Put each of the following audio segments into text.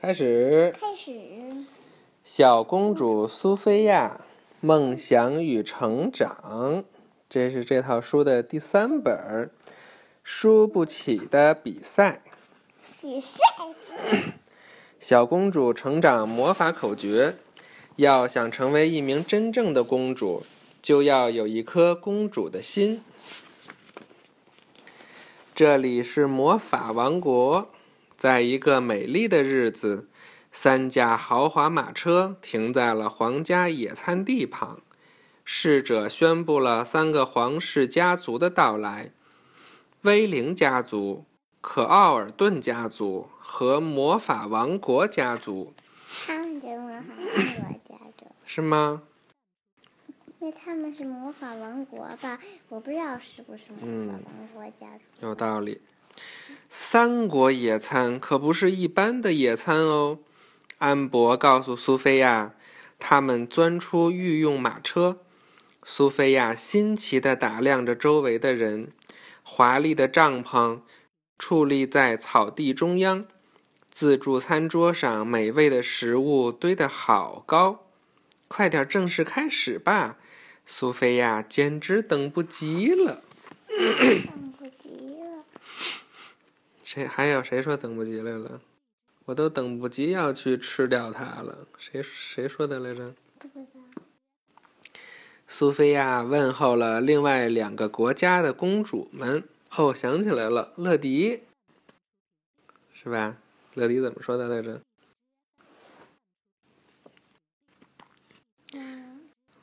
开始。开始。小公主苏菲亚梦想与成长，这是这套书的第三本儿。输不起的比赛。比赛。小公主成长魔法口诀：要想成为一名真正的公主，就要有一颗公主的心。这里是魔法王国。在一个美丽的日子，三架豪华马车停在了皇家野餐地旁。侍者宣布了三个皇室家族的到来：威灵家族、可奥尔顿家族和魔法王国家族。他们是魔法王国家族。是吗？因为他们是魔法王国吧？我不知道是不是魔法王国家族。有道理。三国野餐可不是一般的野餐哦，安博告诉苏菲亚，他们钻出御用马车。苏菲亚新奇地打量着周围的人，华丽的帐篷矗立在草地中央，自助餐桌上美味的食物堆得好高。快点正式开始吧，苏菲亚简直等不及了。谁还有谁说等不及来了？我都等不及要去吃掉它了。谁谁说的来着？苏菲亚问候了另外两个国家的公主们。哦，想起来了，乐迪，是吧？乐迪怎么说的来着？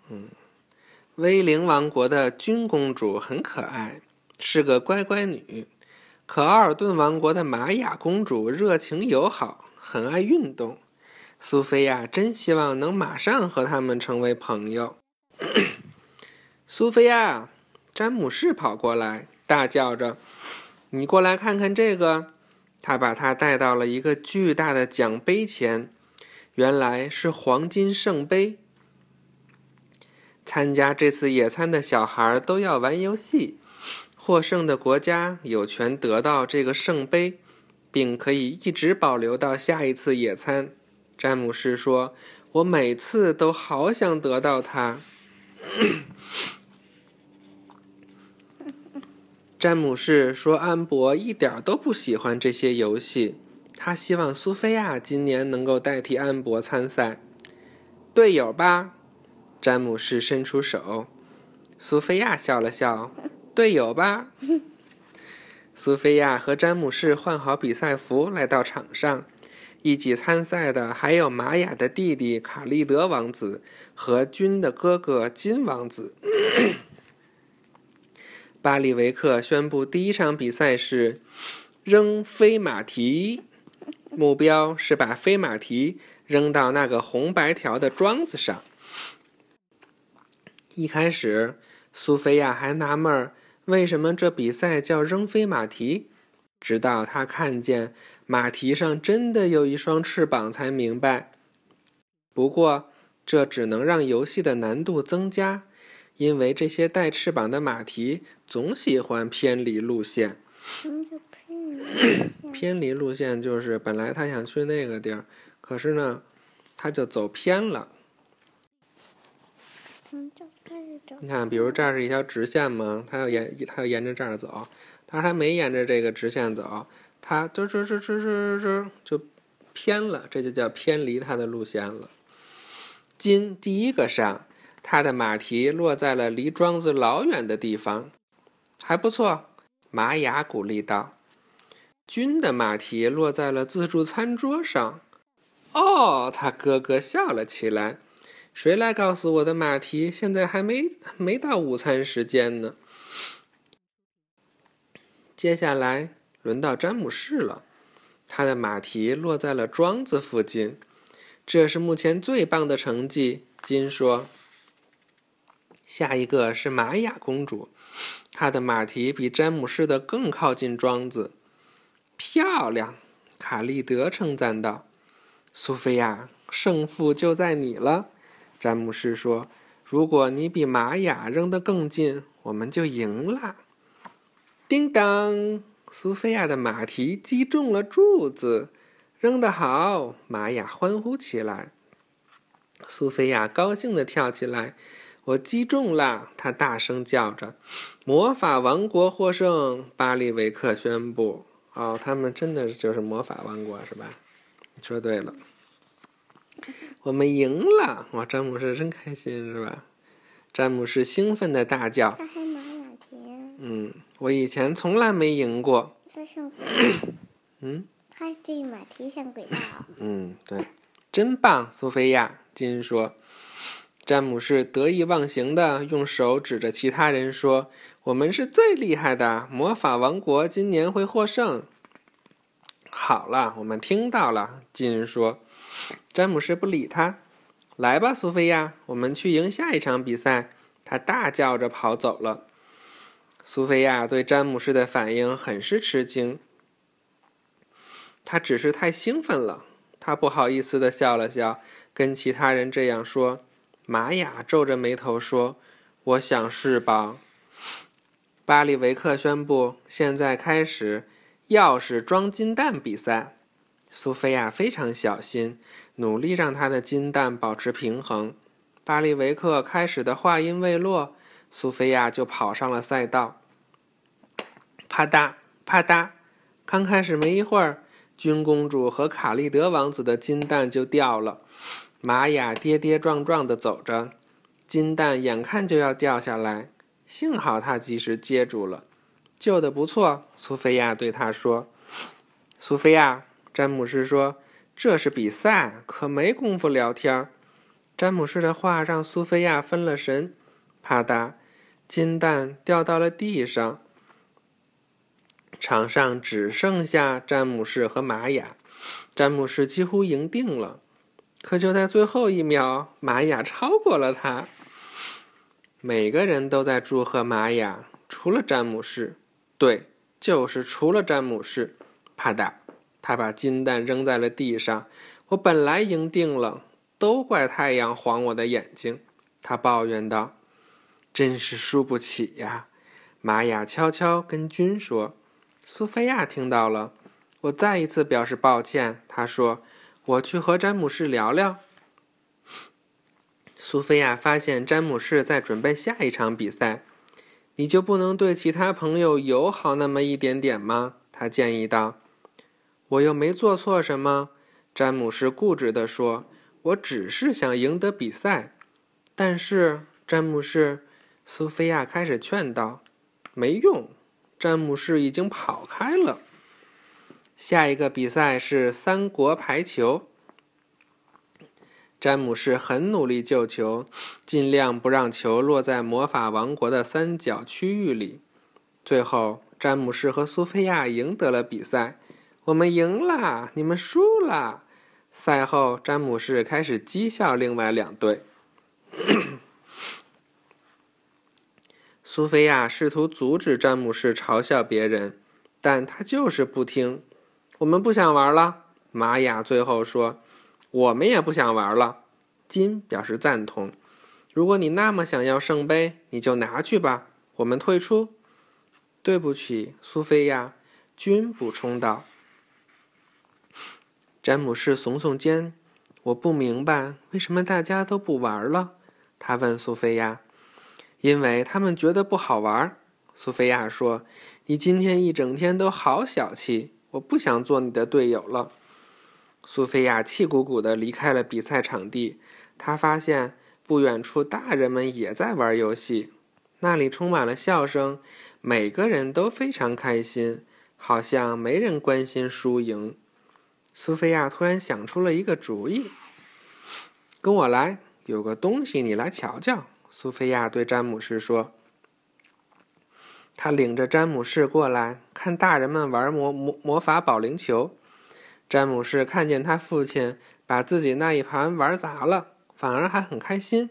嗯，威灵王国的君公主很可爱，是个乖乖女。可奥尔顿王国的玛雅公主热情友好，很爱运动。苏菲亚真希望能马上和他们成为朋友。苏菲亚，詹姆士跑过来，大叫着：“你过来看看这个！”他把她带到了一个巨大的奖杯前，原来是黄金圣杯。参加这次野餐的小孩都要玩游戏。获胜的国家有权得到这个圣杯，并可以一直保留到下一次野餐。詹姆士说：“我每次都好想得到它。”詹姆士说：“安博一点都不喜欢这些游戏，他希望苏菲亚今年能够代替安博参赛，队友吧。”詹姆士伸出手，苏菲亚笑了笑。队友吧，苏菲亚和詹姆士换好比赛服来到场上，一起参赛的还有玛雅的弟弟卡利德王子和君的哥哥金王子。巴里维克宣布第一场比赛是扔飞马蹄，目标是把飞马蹄扔到那个红白条的桩子上。一开始，苏菲亚还纳闷儿。为什么这比赛叫扔飞马蹄？直到他看见马蹄上真的有一双翅膀，才明白。不过，这只能让游戏的难度增加，因为这些带翅膀的马蹄总喜欢偏离路线。什么叫偏离路线？偏离路线就是本来他想去那个地儿，可是呢，他就走偏了。你看，比如这儿是一条直线嘛，它要沿它要沿着这儿走，他还没沿着这个直线走，它就就就就就就就偏了，这就叫偏离它的路线了。金第一个上，他的马蹄落在了离庄子老远的地方，还不错。玛雅鼓励道：“君的马蹄落在了自助餐桌上。”哦，他咯咯笑了起来。谁来告诉我的马蹄？现在还没没到午餐时间呢。接下来轮到詹姆士了，他的马蹄落在了桩子附近，这是目前最棒的成绩。金说：“下一个是玛雅公主，她的马蹄比詹姆士的更靠近桩子。漂亮！”卡利德称赞道：“苏菲亚，胜负就在你了。”詹姆士说：“如果你比玛雅扔得更近，我们就赢了。”叮当，苏菲亚的马蹄击中了柱子，扔得好！玛雅欢呼起来。苏菲亚高兴地跳起来。我击中了！她大声叫着。魔法王国获胜！巴利维克宣布。哦，他们真的就是魔法王国是吧？你说对了。我们赢了！哇，詹姆士真开心是吧？詹姆士兴奋的大叫。嗯，我以前从来没赢过。嗯。他这马蹄像。嗯，对，真棒，苏菲亚。金说。詹姆士得意忘形的用手指着其他人说：“我们是最厉害的，魔法王国今年会获胜。”好了，我们听到了。金说。詹姆士不理他。来吧，苏菲亚，我们去赢下一场比赛。他大叫着跑走了。苏菲亚对詹姆士的反应很是吃惊。他只是太兴奋了。他不好意思的笑了笑，跟其他人这样说。玛雅皱着眉头说：“我想是吧。”巴里维克宣布：“现在开始钥匙装金蛋比赛。”苏菲亚非常小心，努力让她的金蛋保持平衡。巴利维克开始的话音未落，苏菲亚就跑上了赛道。啪嗒啪嗒，刚开始没一会儿，君公主和卡利德王子的金蛋就掉了。玛雅跌跌撞撞地走着，金蛋眼看就要掉下来，幸好她及时接住了，救得不错。苏菲亚对他说：“苏菲亚。”詹姆士说：“这是比赛，可没工夫聊天。”詹姆士的话让苏菲亚分了神。啪嗒，金蛋掉到了地上。场上只剩下詹姆士和玛雅。詹姆士几乎赢定了，可就在最后一秒，玛雅超过了他。每个人都在祝贺玛雅，除了詹姆士。对，就是除了詹姆士。啪嗒。他把金蛋扔在了地上。我本来赢定了，都怪太阳晃我的眼睛。他抱怨道：“真是输不起呀。”玛雅悄悄跟君说。苏菲亚听到了，我再一次表示抱歉。他说：“我去和詹姆士聊聊。”苏菲亚发现詹姆士在准备下一场比赛。你就不能对其他朋友友好那么一点点吗？他建议道。我又没做错什么，詹姆士固执地说：“我只是想赢得比赛。”但是，詹姆士，苏菲亚开始劝道：“没用，詹姆士已经跑开了。”下一个比赛是三国排球。詹姆士很努力救球，尽量不让球落在魔法王国的三角区域里。最后，詹姆士和苏菲亚赢得了比赛。我们赢了，你们输了。赛后，詹姆士开始讥笑另外两队。苏菲亚试图阻止詹姆士嘲笑别人，但他就是不听。我们不想玩了，玛雅最后说。我们也不想玩了，金表示赞同。如果你那么想要圣杯，你就拿去吧。我们退出。对不起，苏菲亚，君补充道。詹姆士耸耸肩，我不明白为什么大家都不玩了。他问苏菲亚：“因为他们觉得不好玩。”苏菲亚说：“你今天一整天都好小气，我不想做你的队友了。”苏菲亚气鼓鼓地离开了比赛场地。他发现不远处大人们也在玩游戏，那里充满了笑声，每个人都非常开心，好像没人关心输赢。苏菲亚突然想出了一个主意，跟我来，有个东西你来瞧瞧。苏菲亚对詹姆士说：“他领着詹姆士过来看大人们玩魔魔魔法保龄球。”詹姆士看见他父亲把自己那一盘玩砸了，反而还很开心。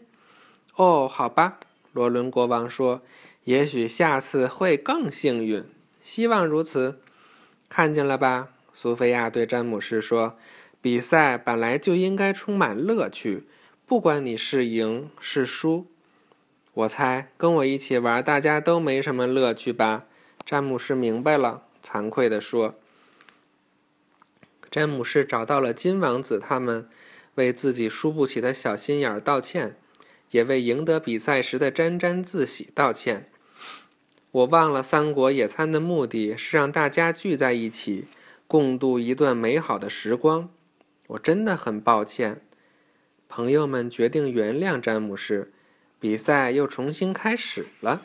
哦，好吧，罗伦国王说：“也许下次会更幸运，希望如此。”看见了吧？苏菲亚对詹姆士说：“比赛本来就应该充满乐趣，不管你是赢是输。我猜跟我一起玩，大家都没什么乐趣吧？”詹姆士明白了，惭愧地说。詹姆士找到了金王子他们，为自己输不起的小心眼儿道歉，也为赢得比赛时的沾沾自喜道歉。我忘了三国野餐的目的是让大家聚在一起，共度一段美好的时光。我真的很抱歉。朋友们决定原谅詹姆士，比赛又重新开始了。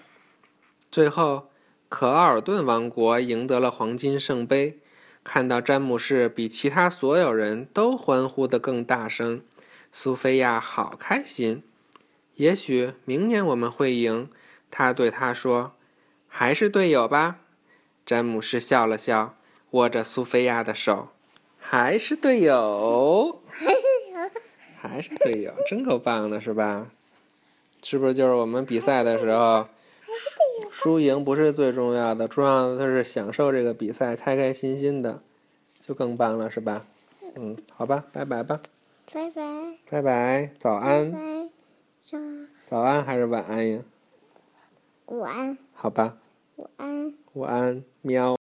最后，可奥尔顿王国赢得了黄金圣杯。看到詹姆士比其他所有人都欢呼得更大声，苏菲亚好开心。也许明年我们会赢，他对他说：“还是队友吧。”詹姆士笑了笑，握着苏菲亚的手：“还是队友。”还是队友，真够棒的，是吧？是不是就是我们比赛的时候，输赢不是最重要的，重要的是享受这个比赛，开开心心的，就更棒了，是吧？嗯，好吧，拜拜吧。拜拜。拜拜，早安。拜。早。早安还是晚安呀？午安。好吧。午安。午安，喵。